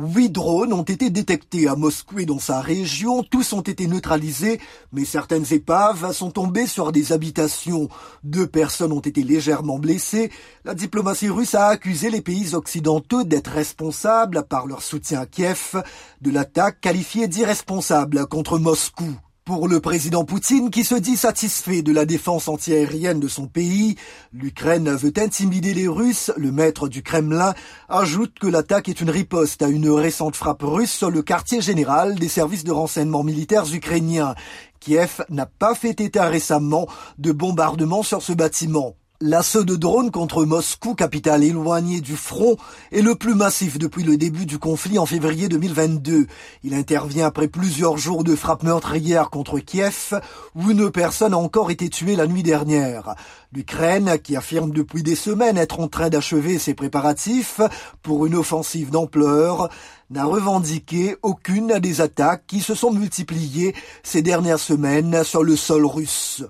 Huit drones ont été détectés à Moscou et dans sa région. Tous ont été neutralisés, mais certaines épaves sont tombées sur des habitations. Deux personnes ont été légèrement blessées. La diplomatie russe a accusé les pays occidentaux d'être responsables, par leur soutien à Kiev, de l'attaque qualifiée d'irresponsable contre Moscou. Pour le président Poutine, qui se dit satisfait de la défense antiaérienne de son pays, l'Ukraine veut intimider les Russes. Le maître du Kremlin ajoute que l'attaque est une riposte à une récente frappe russe sur le quartier général des services de renseignement militaires ukrainiens. Kiev n'a pas fait état récemment de bombardements sur ce bâtiment. L'assaut de drones contre Moscou, capitale éloignée du front, est le plus massif depuis le début du conflit en février 2022. Il intervient après plusieurs jours de frappes meurtrières contre Kiev, où une personne a encore été tuée la nuit dernière. L'Ukraine, qui affirme depuis des semaines être en train d'achever ses préparatifs pour une offensive d'ampleur, n'a revendiqué aucune des attaques qui se sont multipliées ces dernières semaines sur le sol russe.